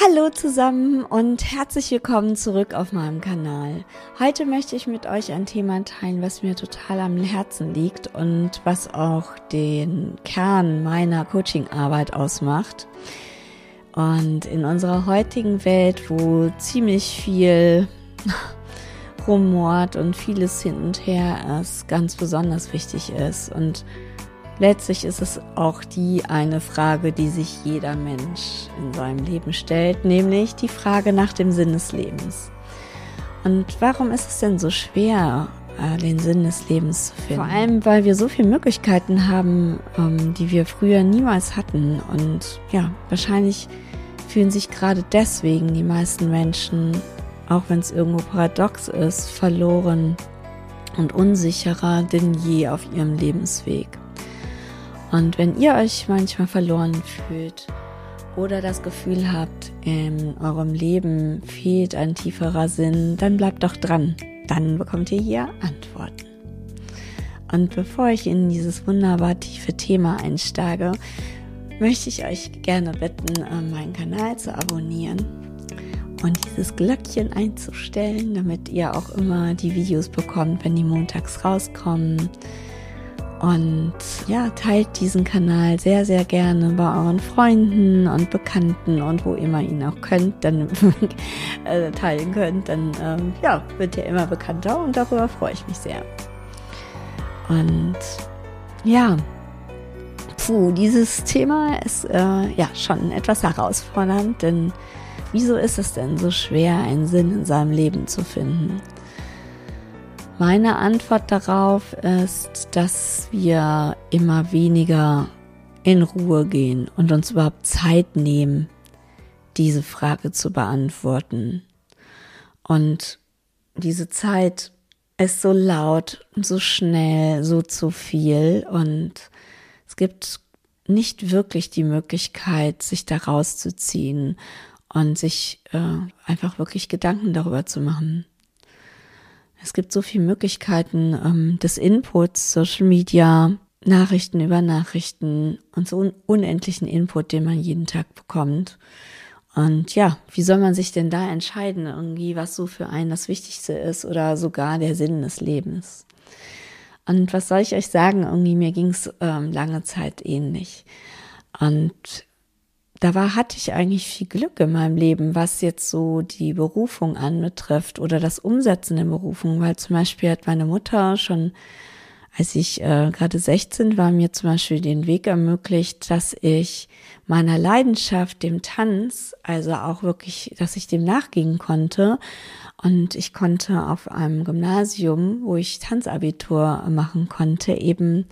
Hallo zusammen und herzlich willkommen zurück auf meinem Kanal. Heute möchte ich mit euch ein Thema teilen, was mir total am Herzen liegt und was auch den Kern meiner Coachingarbeit ausmacht. Und in unserer heutigen Welt, wo ziemlich viel rumort und vieles hin und her ist, ganz besonders wichtig ist und Letztlich ist es auch die eine Frage, die sich jeder Mensch in seinem Leben stellt, nämlich die Frage nach dem Sinn des Lebens. Und warum ist es denn so schwer, äh, den Sinn des Lebens zu finden? Vor allem, weil wir so viele Möglichkeiten haben, ähm, die wir früher niemals hatten. Und ja, wahrscheinlich fühlen sich gerade deswegen die meisten Menschen, auch wenn es irgendwo paradox ist, verloren und unsicherer denn je auf ihrem Lebensweg. Und wenn ihr euch manchmal verloren fühlt oder das Gefühl habt, in eurem Leben fehlt ein tieferer Sinn, dann bleibt doch dran. Dann bekommt ihr hier Antworten. Und bevor ich in dieses wunderbar tiefe Thema einsteige, möchte ich euch gerne bitten, meinen Kanal zu abonnieren und dieses Glöckchen einzustellen, damit ihr auch immer die Videos bekommt, wenn die montags rauskommen. Und ja, teilt diesen Kanal sehr, sehr gerne bei euren Freunden und Bekannten und wo immer ihr ihn auch könnt, dann äh, teilen könnt, dann ähm, ja, wird er immer bekannter und darüber freue ich mich sehr. Und ja, puh, dieses Thema ist äh, ja schon etwas herausfordernd, denn wieso ist es denn so schwer, einen Sinn in seinem Leben zu finden? Meine Antwort darauf ist, dass wir immer weniger in Ruhe gehen und uns überhaupt Zeit nehmen, diese Frage zu beantworten. Und diese Zeit ist so laut, so schnell, so zu viel und es gibt nicht wirklich die Möglichkeit, sich da rauszuziehen und sich äh, einfach wirklich Gedanken darüber zu machen. Es gibt so viele Möglichkeiten ähm, des Inputs, Social Media, Nachrichten über Nachrichten und so unendlichen Input, den man jeden Tag bekommt. Und ja, wie soll man sich denn da entscheiden, irgendwie, was so für einen das Wichtigste ist oder sogar der Sinn des Lebens? Und was soll ich euch sagen? Irgendwie, mir ging es ähm, lange Zeit ähnlich. Und da war, hatte ich eigentlich viel Glück in meinem Leben, was jetzt so die Berufung anbetrifft oder das Umsetzen der Berufung, weil zum Beispiel hat meine Mutter schon, als ich äh, gerade 16 war, mir zum Beispiel den Weg ermöglicht, dass ich meiner Leidenschaft, dem Tanz, also auch wirklich, dass ich dem nachgehen konnte. Und ich konnte auf einem Gymnasium, wo ich Tanzabitur machen konnte, eben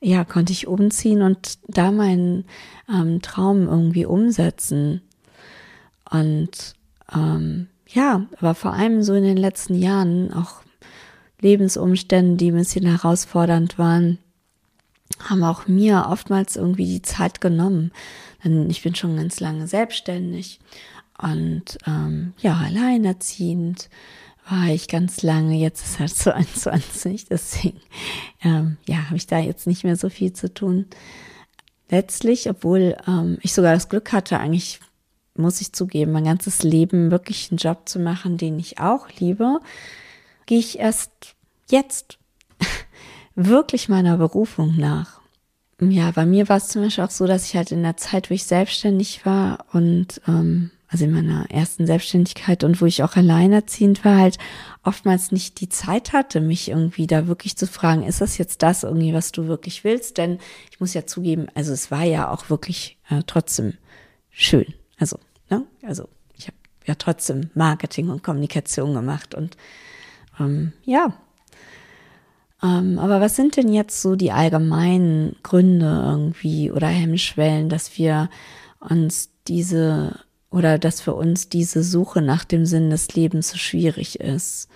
ja, konnte ich umziehen und da meinen ähm, Traum irgendwie umsetzen. Und ähm, ja, aber vor allem so in den letzten Jahren auch Lebensumstände, die ein bisschen herausfordernd waren, haben auch mir oftmals irgendwie die Zeit genommen. Denn ich bin schon ganz lange selbstständig und ähm, ja, alleinerziehend war ich ganz lange, jetzt ist halt 22, deswegen ähm, ja, habe ich da jetzt nicht mehr so viel zu tun. Letztlich, obwohl ähm, ich sogar das Glück hatte, eigentlich muss ich zugeben, mein ganzes Leben wirklich einen Job zu machen, den ich auch liebe, gehe ich erst jetzt wirklich meiner Berufung nach. Ja, bei mir war es zum Beispiel auch so, dass ich halt in der Zeit, wo ich selbstständig war und ähm, also in meiner ersten Selbstständigkeit und wo ich auch alleinerziehend war, halt oftmals nicht die Zeit hatte, mich irgendwie da wirklich zu fragen, ist das jetzt das irgendwie, was du wirklich willst? Denn ich muss ja zugeben, also es war ja auch wirklich äh, trotzdem schön. Also, ne? Also ich habe ja trotzdem Marketing und Kommunikation gemacht und ähm, ja. Ähm, aber was sind denn jetzt so die allgemeinen Gründe irgendwie oder Hemmschwellen, dass wir uns diese oder dass für uns diese Suche nach dem Sinn des Lebens so schwierig ist.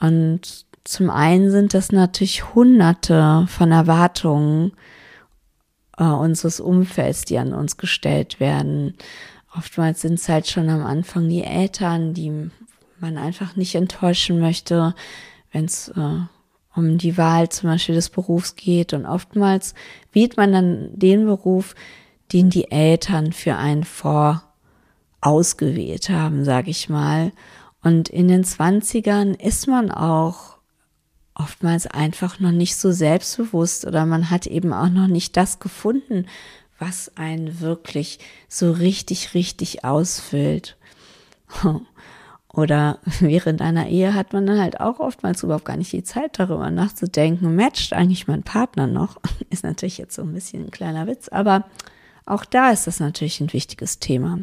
Und zum einen sind das natürlich hunderte von Erwartungen äh, unseres Umfelds, die an uns gestellt werden. Oftmals sind es halt schon am Anfang die Eltern, die man einfach nicht enttäuschen möchte, wenn es äh, um die Wahl zum Beispiel des Berufs geht. Und oftmals wählt man dann den Beruf, den die Eltern für einen vor ausgewählt haben, sage ich mal. Und in den Zwanzigern ist man auch oftmals einfach noch nicht so selbstbewusst oder man hat eben auch noch nicht das gefunden, was einen wirklich so richtig, richtig ausfüllt. Oder während einer Ehe hat man dann halt auch oftmals überhaupt gar nicht die Zeit darüber nachzudenken, matcht eigentlich mein Partner noch? Ist natürlich jetzt so ein bisschen ein kleiner Witz, aber auch da ist das natürlich ein wichtiges Thema.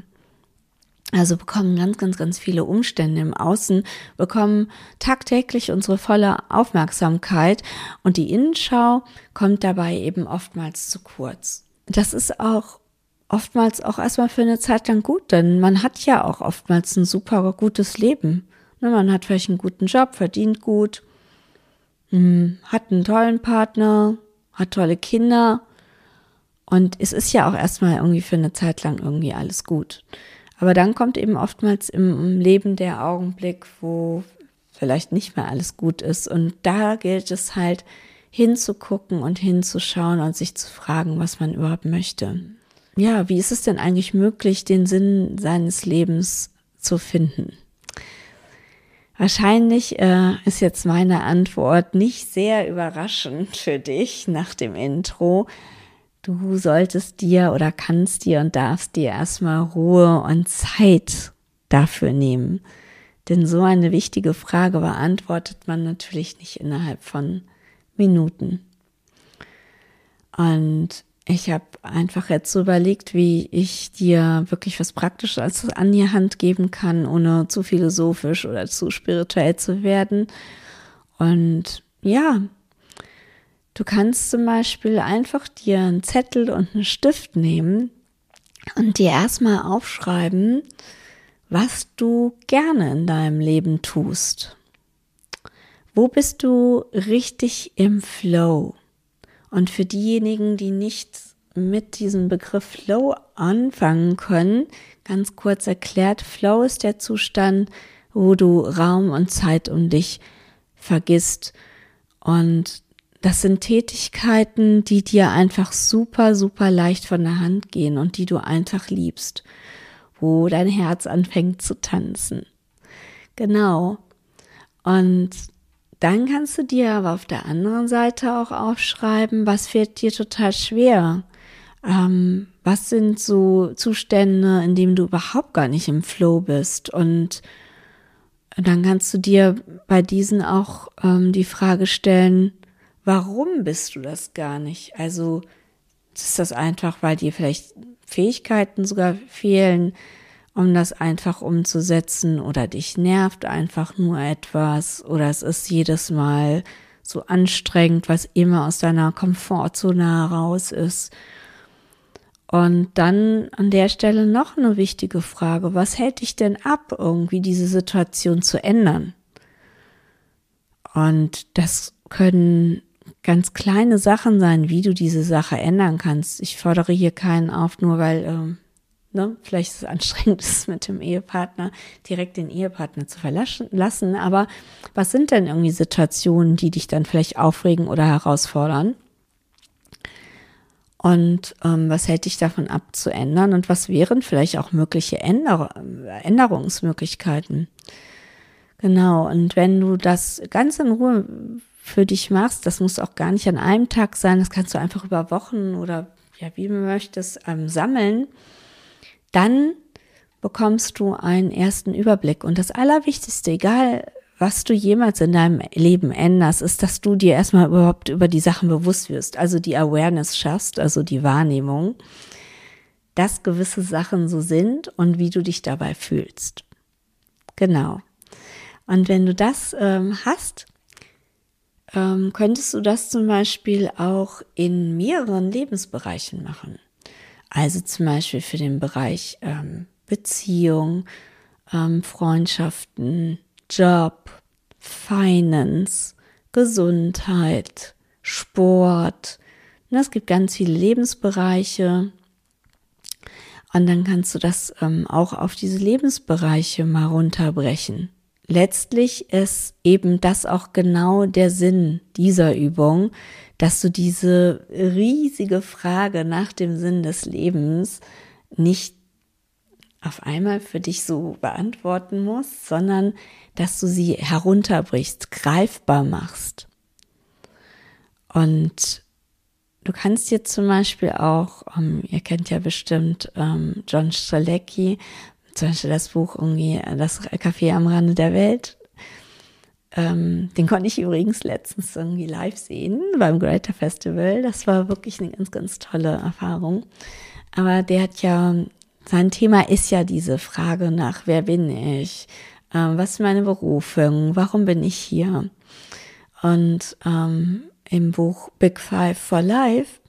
Also bekommen ganz, ganz, ganz viele Umstände im Außen, bekommen tagtäglich unsere volle Aufmerksamkeit und die Innenschau kommt dabei eben oftmals zu kurz. Das ist auch oftmals auch erstmal für eine Zeit lang gut, denn man hat ja auch oftmals ein super gutes Leben. Ne, man hat vielleicht einen guten Job, verdient gut, hm, hat einen tollen Partner, hat tolle Kinder und es ist ja auch erstmal irgendwie für eine Zeit lang irgendwie alles gut. Aber dann kommt eben oftmals im Leben der Augenblick, wo vielleicht nicht mehr alles gut ist. Und da gilt es halt hinzugucken und hinzuschauen und sich zu fragen, was man überhaupt möchte. Ja, wie ist es denn eigentlich möglich, den Sinn seines Lebens zu finden? Wahrscheinlich äh, ist jetzt meine Antwort nicht sehr überraschend für dich nach dem Intro, Du solltest dir oder kannst dir und darfst dir erstmal Ruhe und Zeit dafür nehmen. Denn so eine wichtige Frage beantwortet man natürlich nicht innerhalb von Minuten. Und ich habe einfach jetzt so überlegt, wie ich dir wirklich was Praktisches an die Hand geben kann, ohne zu philosophisch oder zu spirituell zu werden. Und ja, Du kannst zum Beispiel einfach dir einen Zettel und einen Stift nehmen und dir erstmal aufschreiben, was du gerne in deinem Leben tust. Wo bist du richtig im Flow? Und für diejenigen, die nicht mit diesem Begriff Flow anfangen können, ganz kurz erklärt, Flow ist der Zustand, wo du Raum und Zeit um dich vergisst und das sind Tätigkeiten, die dir einfach super, super leicht von der Hand gehen und die du einfach liebst, wo dein Herz anfängt zu tanzen. Genau. Und dann kannst du dir aber auf der anderen Seite auch aufschreiben, was fällt dir total schwer. Ähm, was sind so Zustände, in denen du überhaupt gar nicht im Flow bist? Und dann kannst du dir bei diesen auch ähm, die Frage stellen, warum bist du das gar nicht? Also ist das einfach, weil dir vielleicht Fähigkeiten sogar fehlen, um das einfach umzusetzen oder dich nervt einfach nur etwas oder es ist jedes Mal so anstrengend, was immer aus deiner Komfortzone heraus ist. Und dann an der Stelle noch eine wichtige Frage. Was hält dich denn ab, irgendwie diese Situation zu ändern? Und das können ganz kleine Sachen sein, wie du diese Sache ändern kannst. Ich fordere hier keinen auf, nur weil ähm, ne, vielleicht es anstrengend ist, mit dem Ehepartner direkt den Ehepartner zu verlassen. Aber was sind denn irgendwie Situationen, die dich dann vielleicht aufregen oder herausfordern? Und ähm, was hält dich davon ab zu ändern? Und was wären vielleicht auch mögliche Änder Änderungsmöglichkeiten? Genau, und wenn du das ganz in Ruhe für dich machst. Das muss auch gar nicht an einem Tag sein. Das kannst du einfach über Wochen oder ja, wie du möchtest, ähm, sammeln. Dann bekommst du einen ersten Überblick. Und das Allerwichtigste, egal was du jemals in deinem Leben änderst, ist, dass du dir erstmal überhaupt über die Sachen bewusst wirst, also die Awareness schaffst, also die Wahrnehmung, dass gewisse Sachen so sind und wie du dich dabei fühlst. Genau. Und wenn du das ähm, hast, ähm, könntest du das zum Beispiel auch in mehreren Lebensbereichen machen. Also zum Beispiel für den Bereich ähm, Beziehung, ähm, Freundschaften, Job, Finance, Gesundheit, Sport. Und es gibt ganz viele Lebensbereiche. Und dann kannst du das ähm, auch auf diese Lebensbereiche mal runterbrechen letztlich ist eben das auch genau der Sinn dieser Übung, dass du diese riesige Frage nach dem Sinn des Lebens nicht auf einmal für dich so beantworten musst, sondern dass du sie herunterbrichst, greifbar machst. Und du kannst dir zum Beispiel auch, ähm, ihr kennt ja bestimmt um, John Strzelecki, zum Beispiel das Buch irgendwie Das Café am Rande der Welt. Ähm, den konnte ich übrigens letztens irgendwie live sehen beim Greater Festival. Das war wirklich eine ganz, ganz tolle Erfahrung. Aber der hat ja, sein Thema ist ja diese Frage nach, wer bin ich? Ähm, was ist meine Berufung? Warum bin ich hier? Und ähm, im Buch Big Five for Life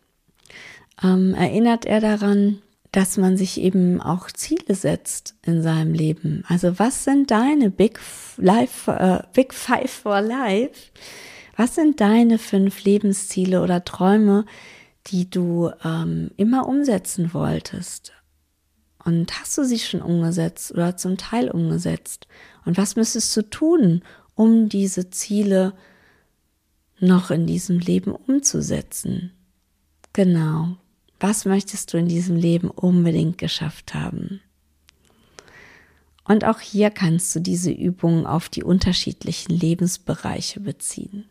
ähm, erinnert er daran, dass man sich eben auch Ziele setzt in seinem Leben. Also was sind deine Big Life, äh, Big Five for Life? Was sind deine fünf Lebensziele oder Träume, die du ähm, immer umsetzen wolltest? Und hast du sie schon umgesetzt oder zum Teil umgesetzt? Und was müsstest du tun, um diese Ziele noch in diesem Leben umzusetzen? Genau. Was möchtest du in diesem Leben unbedingt geschafft haben? Und auch hier kannst du diese Übungen auf die unterschiedlichen Lebensbereiche beziehen.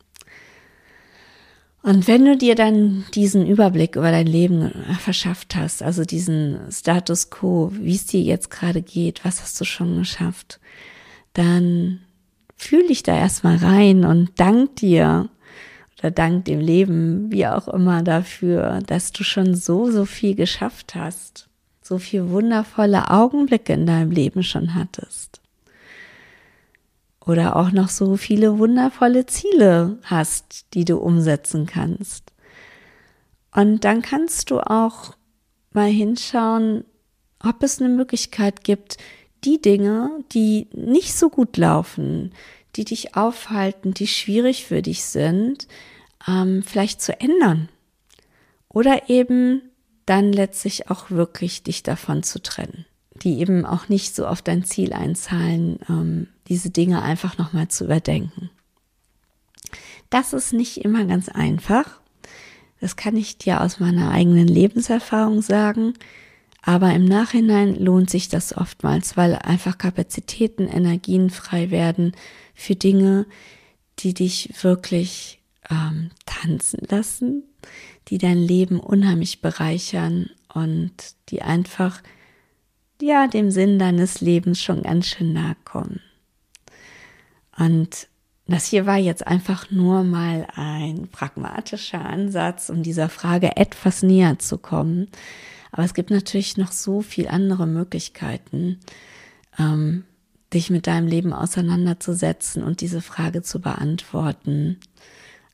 Und wenn du dir dann diesen Überblick über dein Leben verschafft hast, also diesen Status quo, wie es dir jetzt gerade geht, was hast du schon geschafft, dann fühl dich da erstmal rein und dank dir oder dank dem Leben, wie auch immer, dafür, dass du schon so, so viel geschafft hast, so viel wundervolle Augenblicke in deinem Leben schon hattest. Oder auch noch so viele wundervolle Ziele hast, die du umsetzen kannst. Und dann kannst du auch mal hinschauen, ob es eine Möglichkeit gibt, die Dinge, die nicht so gut laufen, die dich aufhalten, die schwierig für dich sind, ähm, vielleicht zu ändern. Oder eben dann letztlich auch wirklich dich davon zu trennen, die eben auch nicht so auf dein Ziel einzahlen, ähm, diese Dinge einfach nochmal zu überdenken. Das ist nicht immer ganz einfach. Das kann ich dir aus meiner eigenen Lebenserfahrung sagen. Aber im Nachhinein lohnt sich das oftmals, weil einfach Kapazitäten, Energien frei werden für Dinge, die dich wirklich ähm, tanzen lassen, die dein Leben unheimlich bereichern und die einfach, ja, dem Sinn deines Lebens schon ganz schön nahe kommen. Und das hier war jetzt einfach nur mal ein pragmatischer Ansatz, um dieser Frage etwas näher zu kommen. Aber es gibt natürlich noch so viel andere Möglichkeiten, ähm, dich mit deinem Leben auseinanderzusetzen und diese Frage zu beantworten.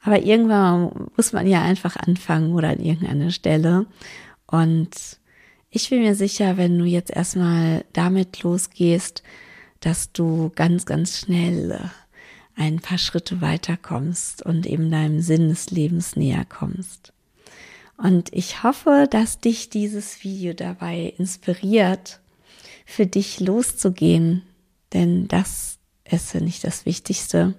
Aber irgendwann muss man ja einfach anfangen oder an irgendeiner Stelle. Und ich bin mir sicher, wenn du jetzt erstmal damit losgehst, dass du ganz, ganz schnell ein paar Schritte weiterkommst und eben deinem Sinn des Lebens näher kommst. Und ich hoffe, dass dich dieses Video dabei inspiriert, für dich loszugehen, denn das ist ja nicht das Wichtigste.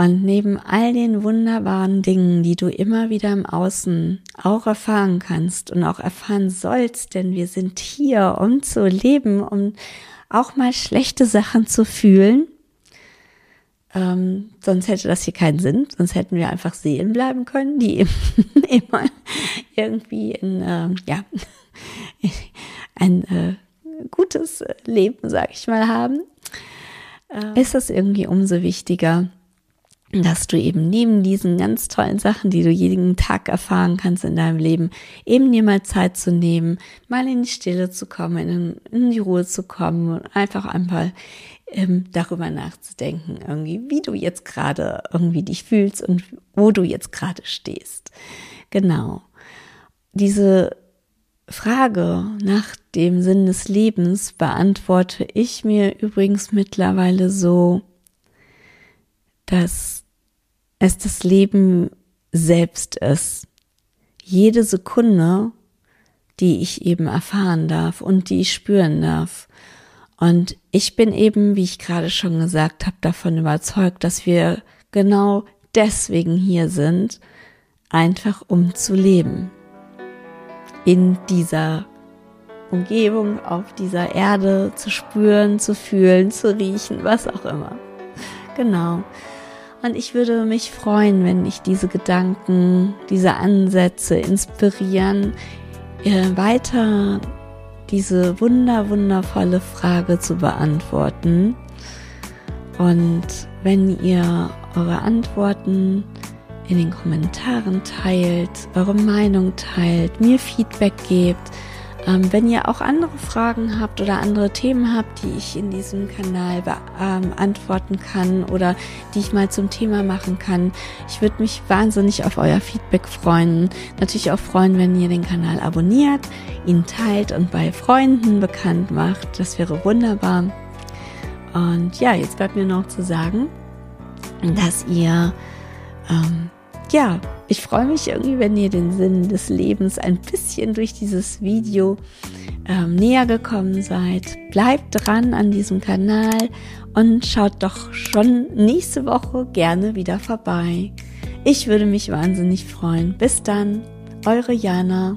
Und neben all den wunderbaren Dingen, die du immer wieder im Außen auch erfahren kannst und auch erfahren sollst, denn wir sind hier, um zu leben, um auch mal schlechte Sachen zu fühlen, ähm, sonst hätte das hier keinen Sinn, sonst hätten wir einfach Seelen bleiben können, die immer irgendwie in, äh, ja, ein äh, gutes Leben, sag ich mal, haben. Äh, ist das irgendwie umso wichtiger, dass du eben neben diesen ganz tollen Sachen, die du jeden Tag erfahren kannst in deinem Leben, eben dir mal Zeit zu nehmen, mal in die Stille zu kommen, in, in die Ruhe zu kommen und einfach einmal ähm, darüber nachzudenken, irgendwie, wie du jetzt gerade irgendwie dich fühlst und wo du jetzt gerade stehst. Genau. Diese Frage nach dem Sinn des Lebens beantworte ich mir übrigens mittlerweile so, dass es das Leben selbst ist. Jede Sekunde, die ich eben erfahren darf und die ich spüren darf. Und ich bin eben, wie ich gerade schon gesagt habe, davon überzeugt, dass wir genau deswegen hier sind, einfach um zu leben. In dieser Umgebung auf dieser Erde zu spüren, zu fühlen, zu riechen, was auch immer. Genau. Und ich würde mich freuen, wenn ich diese Gedanken, diese Ansätze inspirieren, weiter diese wunder, wundervolle Frage zu beantworten. Und wenn ihr eure Antworten in den Kommentaren teilt, eure Meinung teilt, mir Feedback gebt, ähm, wenn ihr auch andere Fragen habt oder andere Themen habt, die ich in diesem Kanal beantworten ähm, kann oder die ich mal zum Thema machen kann, ich würde mich wahnsinnig auf euer Feedback freuen. Natürlich auch freuen, wenn ihr den Kanal abonniert, ihn teilt und bei Freunden bekannt macht. Das wäre wunderbar. Und ja, jetzt bleibt mir noch zu sagen, dass ihr ähm, ja, ich freue mich irgendwie, wenn ihr den Sinn des Lebens ein bisschen durch dieses Video ähm, näher gekommen seid. Bleibt dran an diesem Kanal und schaut doch schon nächste Woche gerne wieder vorbei. Ich würde mich wahnsinnig freuen. Bis dann, eure Jana.